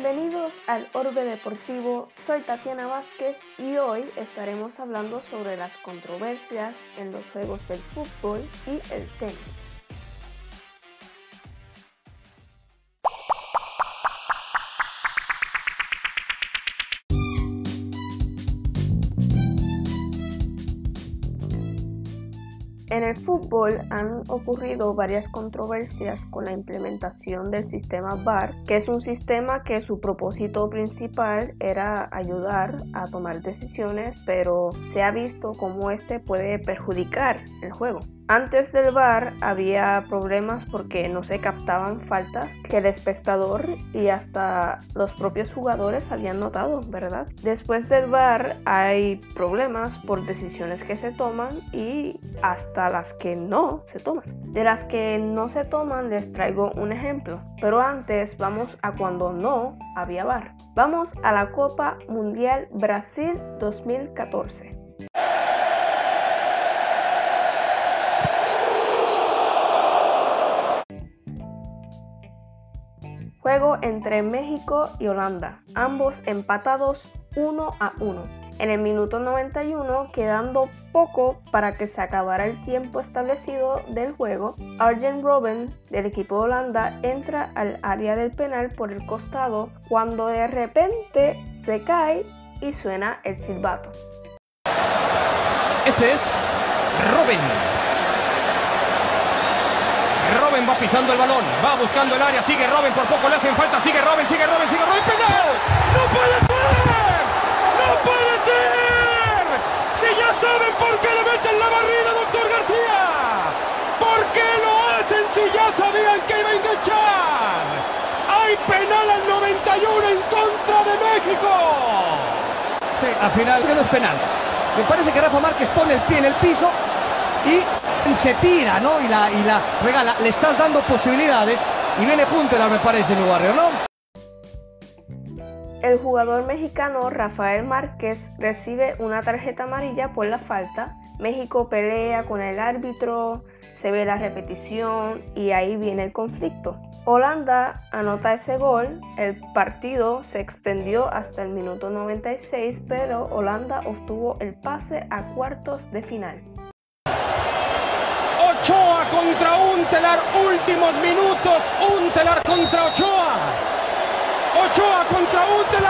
Bienvenidos al Orbe Deportivo, soy Tatiana Vázquez y hoy estaremos hablando sobre las controversias en los juegos del fútbol y el tenis. En el fútbol han ocurrido varias controversias con la implementación del sistema VAR, que es un sistema que su propósito principal era ayudar a tomar decisiones, pero se ha visto cómo este puede perjudicar el juego. Antes del VAR había problemas porque no se captaban faltas que el espectador y hasta los propios jugadores habían notado, ¿verdad? Después del VAR hay problemas por decisiones que se toman y hasta las que no se toman. De las que no se toman les traigo un ejemplo, pero antes vamos a cuando no había VAR. Vamos a la Copa Mundial Brasil 2014. Juego entre México y Holanda, ambos empatados 1 a 1. En el minuto 91, quedando poco para que se acabara el tiempo establecido del juego, Arjen Robben del equipo de Holanda entra al área del penal por el costado cuando de repente se cae y suena el silbato. Este es Robben Va pisando el balón, va buscando el área, sigue Robin, por poco le hacen falta, sigue Robin, sigue Robin, sigue Robin, penal. ¡No puede ser! ¡No puede ser! Si ya saben por qué le meten la barrida, doctor García. ¿Por qué lo hacen si ya sabían que iba a enganchar? Hay penal al 91 en contra de México. Sí, al final que no es penal. Me parece que Rafa Márquez pone el pie en el piso y se tira, ¿no? Y la, regala. Le estás dando posibilidades y viene me parece, mi barrio, ¿no? El jugador mexicano Rafael Márquez recibe una tarjeta amarilla por la falta. México pelea con el árbitro, se ve la repetición y ahí viene el conflicto. Holanda anota ese gol, el partido se extendió hasta el minuto 96, pero Holanda obtuvo el pase a cuartos de final. Ochoa contra Untelar, últimos minutos, Untelar contra Ochoa. Ochoa contra Untelar.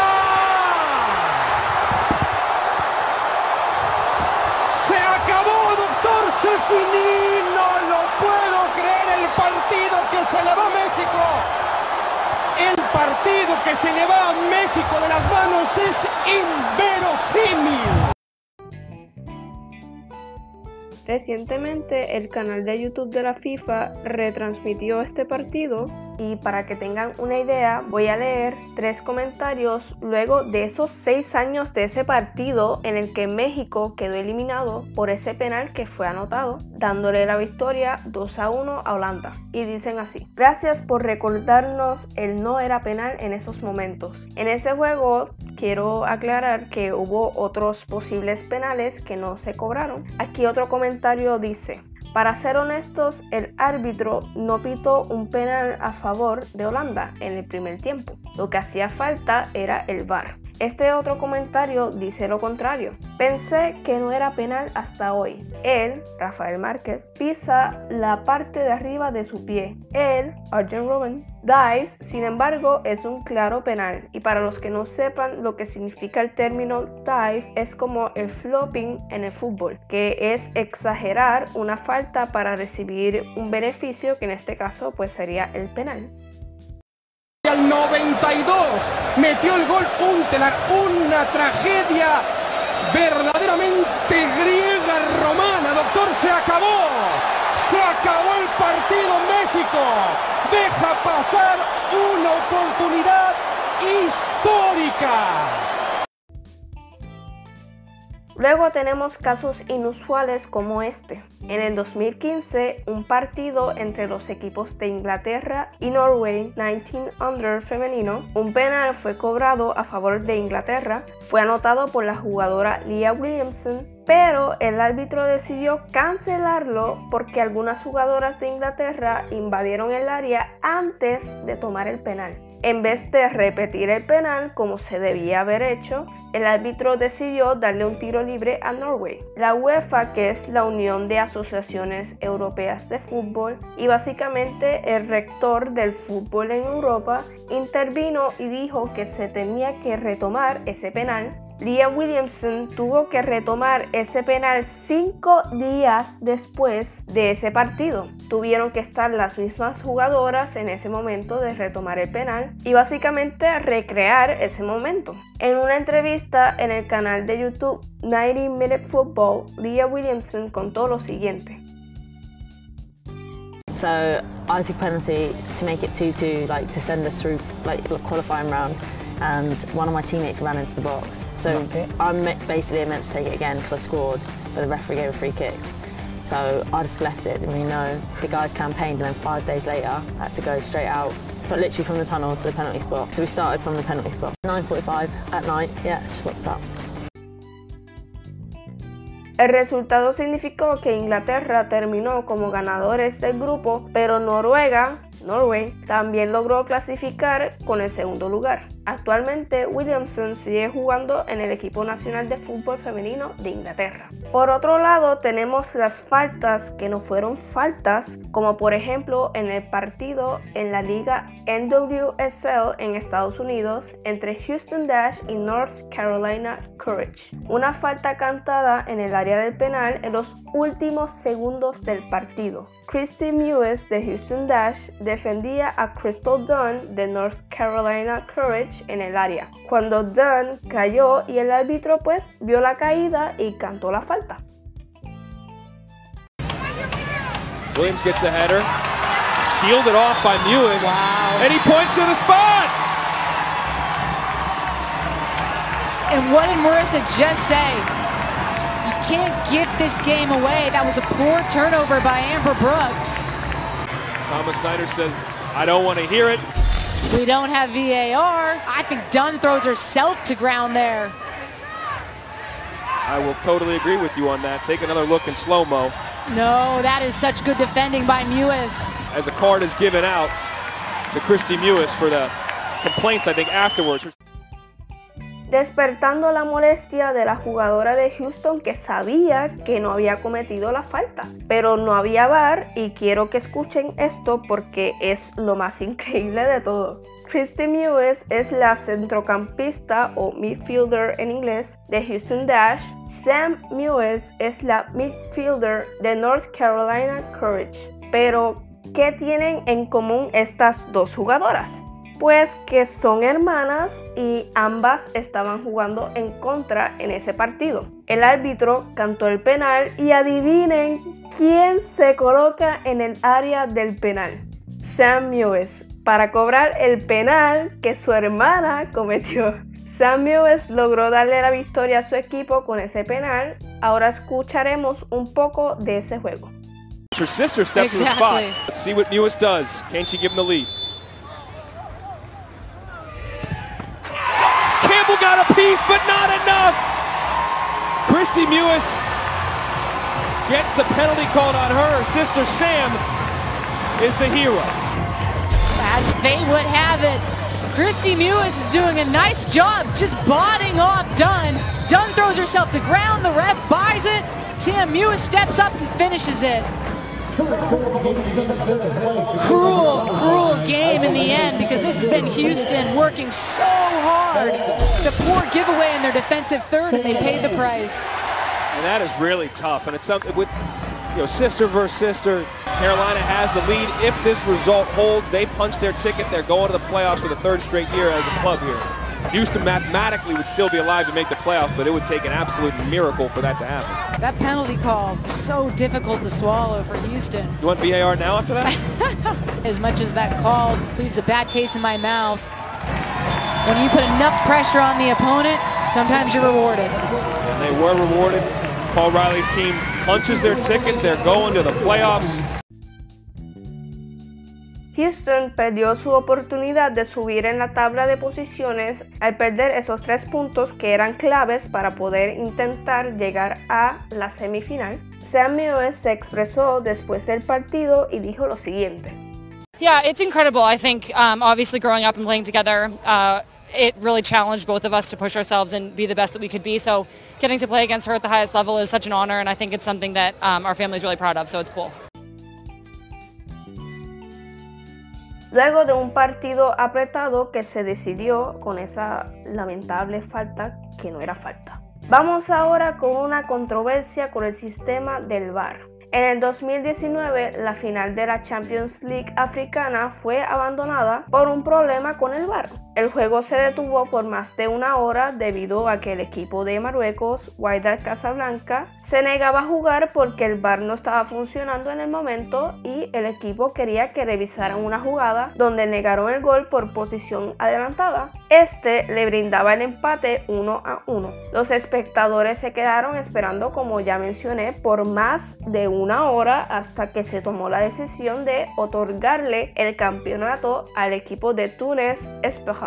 Se acabó, doctor Sefini, no lo puedo creer el partido que se le va a México. El partido que se le va a México de las manos es inverosímil. Recientemente el canal de YouTube de la FIFA retransmitió este partido y para que tengan una idea voy a leer tres comentarios luego de esos seis años de ese partido en el que México quedó eliminado por ese penal que fue anotado, dándole la victoria 2 a 1 a Holanda. Y dicen así, gracias por recordarnos el no era penal en esos momentos. En ese juego quiero aclarar que hubo otros posibles penales que no se cobraron. Aquí otro comentario dice, para ser honestos, el árbitro no pitó un penal a favor de Holanda en el primer tiempo. Lo que hacía falta era el VAR. Este otro comentario dice lo contrario. Pensé que no era penal hasta hoy. Él, Rafael Márquez, pisa la parte de arriba de su pie. Él, Arjen Robben, dives, sin embargo, es un claro penal. Y para los que no sepan lo que significa el término dive, es como el flopping en el fútbol, que es exagerar una falta para recibir un beneficio, que en este caso pues sería el penal al 92. Metió el gol Untelar, una tragedia verdaderamente griega romana, doctor, se acabó, se acabó el partido México, deja pasar una oportunidad histórica. Luego tenemos casos inusuales como este. En el 2015, un partido entre los equipos de Inglaterra y Norway 19 Under femenino, un penal fue cobrado a favor de Inglaterra, fue anotado por la jugadora Leah Williamson, pero el árbitro decidió cancelarlo porque algunas jugadoras de Inglaterra invadieron el área antes de tomar el penal. En vez de repetir el penal como se debía haber hecho, el árbitro decidió darle un tiro libre a Norway. La UEFA, que es la Unión de Asociaciones Europeas de Fútbol y básicamente el rector del fútbol en Europa, intervino y dijo que se tenía que retomar ese penal Liam Williamson tuvo que retomar ese penal cinco días después de ese partido. Tuvieron que estar las mismas jugadoras en ese momento de retomar el penal y básicamente recrear ese momento. En una entrevista en el canal de YouTube 90 Minute Football, Leah Williamson contó lo siguiente. So I took penalty to make it 2-2, like to send us through like qualifying round. And one of my teammates ran into the box. So. I'm basically meant to take it again because I scored, but the referee gave a free kick. So I just left it, didn't really know. The guys campaigned and then five days later I had to go straight out, but literally from the tunnel to the penalty spot. So we started from the penalty spot. 9.45 at night, yeah, just walked up. El resultado significó que Inglaterra terminó como ganadores del grupo, pero Noruega Norway también logró clasificar con el segundo lugar. Actualmente Williamson sigue jugando en el equipo nacional de fútbol femenino de Inglaterra. Por otro lado tenemos las faltas que no fueron faltas, como por ejemplo en el partido en la liga NWSL en Estados Unidos entre Houston Dash y North Carolina Courage. Una falta cantada en el área del penal en los últimos segundos del partido. Christy Mewes de Houston Dash defendía a Crystal Dunn de North Carolina Courage en el área, cuando Dunn cayó y el árbitro pues vio la caída y cantó la falta. Williams gets the header, shielded off by Mewes, wow. and he points to the spot. And what did Marissa just say? You can't give this game away. That was a poor turnover by Amber Brooks. Thomas Snyder says, I don't want to hear it. We don't have VAR. I think Dunn throws herself to ground there. I will totally agree with you on that. Take another look in slow-mo. No, that is such good defending by Mewis. As a card is given out to Christy Mewis for the complaints, I think, afterwards. Despertando la molestia de la jugadora de Houston que sabía que no había cometido la falta. Pero no había bar y quiero que escuchen esto porque es lo más increíble de todo. Christy Mewes es la centrocampista o midfielder en inglés de Houston Dash. Sam Mewes es la midfielder de North Carolina Courage. Pero, ¿qué tienen en común estas dos jugadoras? Pues que son hermanas y ambas estaban jugando en contra en ese partido. El árbitro cantó el penal y adivinen quién se coloca en el área del penal. Sam Mewes, para cobrar el penal que su hermana cometió. Sam Mewes logró darle la victoria a su equipo con ese penal. Ahora escucharemos un poco de ese juego. Her sister steps to the spot. Let's see what Mewes does. Can she give him the lead? Piece, but not enough. Christy Mewis gets the penalty called on her. Sister Sam is the hero. As fate would have it, Christy Mewis is doing a nice job just botting off Dunn. Dunn throws herself to ground, the ref buys it. Sam Mewis steps up and finishes it. Cruel, cruel game in the end because this has been Houston working so hard. The poor giveaway in their defensive third and they paid the price. And that is really tough. And it's something with you know sister versus sister. Carolina has the lead. If this result holds, they punch their ticket. They're going to the playoffs for the third straight year as a club here. Houston mathematically would still be alive to make the playoffs, but it would take an absolute miracle for that to happen. That penalty call, so difficult to swallow for Houston. You want VAR now after that? as much as that call leaves a bad taste in my mouth, when you put enough pressure on the opponent, sometimes you're rewarded. And they were rewarded. Paul Riley's team punches their ticket. They're going to the playoffs. Houston perdió su oportunidad de subir en la tabla de posiciones al perder esos tres puntos que eran claves para poder intentar llegar a la semifinal. Sam Mewes se expresó después del partido y dijo lo siguiente. Yeah, it's incredible. I think um, obviously growing up and playing together, uh, it really challenged both of us to push ourselves and be the best that we could be. So getting to play against her at the highest level is such an honor, and I think it's something that um, our family is really proud of. So it's cool. Luego de un partido apretado que se decidió con esa lamentable falta que no era falta. Vamos ahora con una controversia con el sistema del VAR. En el 2019, la final de la Champions League africana fue abandonada por un problema con el VAR. El juego se detuvo por más de una hora debido a que el equipo de Marruecos, Wydad Casablanca, se negaba a jugar porque el VAR no estaba funcionando en el momento y el equipo quería que revisaran una jugada donde negaron el gol por posición adelantada. Este le brindaba el empate 1 a 1. Los espectadores se quedaron esperando, como ya mencioné, por más de una hora hasta que se tomó la decisión de otorgarle el campeonato al equipo de Túnez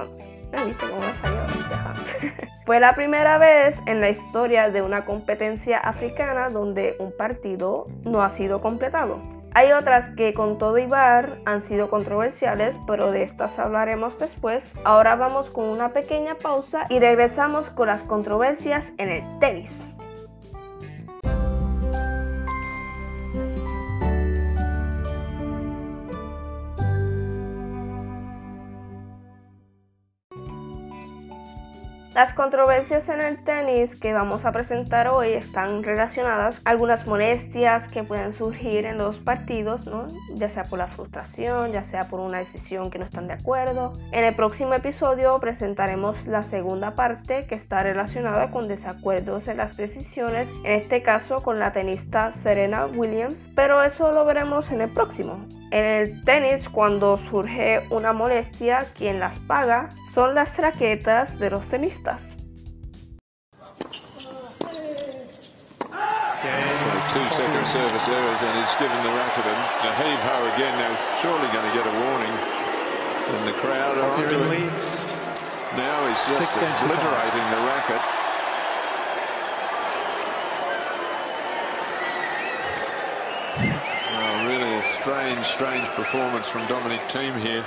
Esperance. Fue la primera vez en la historia de una competencia africana donde un partido no ha sido completado. Hay otras que con todo y bar han sido controversiales, pero de estas hablaremos después. Ahora vamos con una pequeña pausa y regresamos con las controversias en el tenis. Las controversias en el tenis que vamos a presentar hoy están relacionadas a algunas molestias que pueden surgir en los partidos, ya sea por la frustración, ya sea por una decisión que no están de acuerdo. En el próximo episodio presentaremos la segunda parte que está relacionada con desacuerdos en las decisiones, en este caso con la tenista Serena Williams, pero eso lo veremos en el próximo. En el tenis, cuando surge una molestia, quien las paga son las raquetas de los tenistas. So two second service errors and he's given the racket a, a heave ho again. Now surely going to get a warning. And the crowd are onto it. Now he's just obliterating the racket. Really a strange, strange performance from Dominic Team here.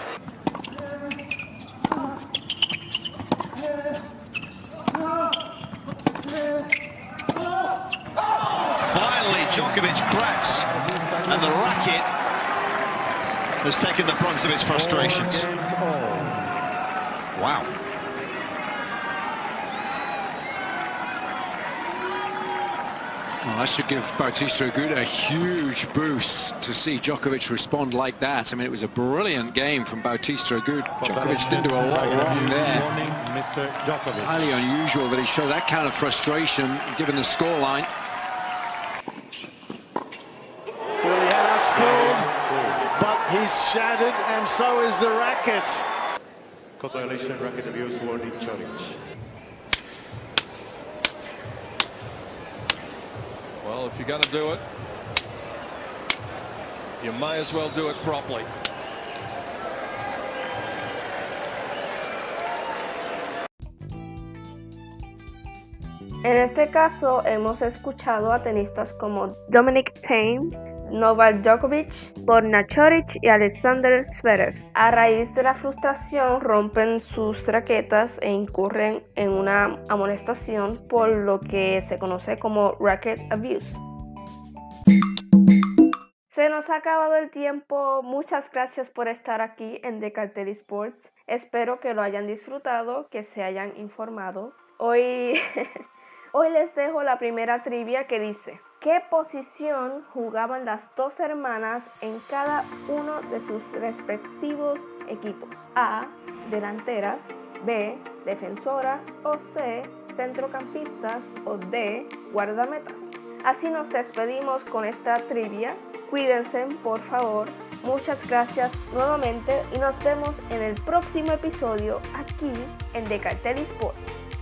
Finally, Djokovic cracks, and the racket has taken the brunt of its frustrations. Wow. Well, that should give Bautista Agut a huge boost to see Djokovic respond like that. I mean, it was a brilliant game from Bautista Agut. Djokovic didn't do a lot wrong there. Mr. Djokovic. Highly unusual that he showed that kind of frustration given the scoreline. Well, he had us fooled, but he's shattered, and so is the racket. Congratulations, racket abuse, World Challenge. Well, if you're going to do it, you may as well do it properly. En este caso hemos escuchado a tenistas como Dominic Thiem, Novak Djokovic, Borna Choric y Alexander Zverev. A raíz de la frustración rompen sus raquetas e incurren en una amonestación por lo que se conoce como racket abuse. Se nos ha acabado el tiempo. Muchas gracias por estar aquí en Decartel Sports. Espero que lo hayan disfrutado, que se hayan informado. Hoy, hoy les dejo la primera trivia que dice, ¿qué posición jugaban las dos hermanas en cada uno de sus respectivos equipos? A, delanteras, B, defensoras o C, centrocampistas o D, guardametas. Así nos despedimos con esta trivia. Cuídense, por favor. Muchas gracias nuevamente y nos vemos en el próximo episodio aquí en The Sports.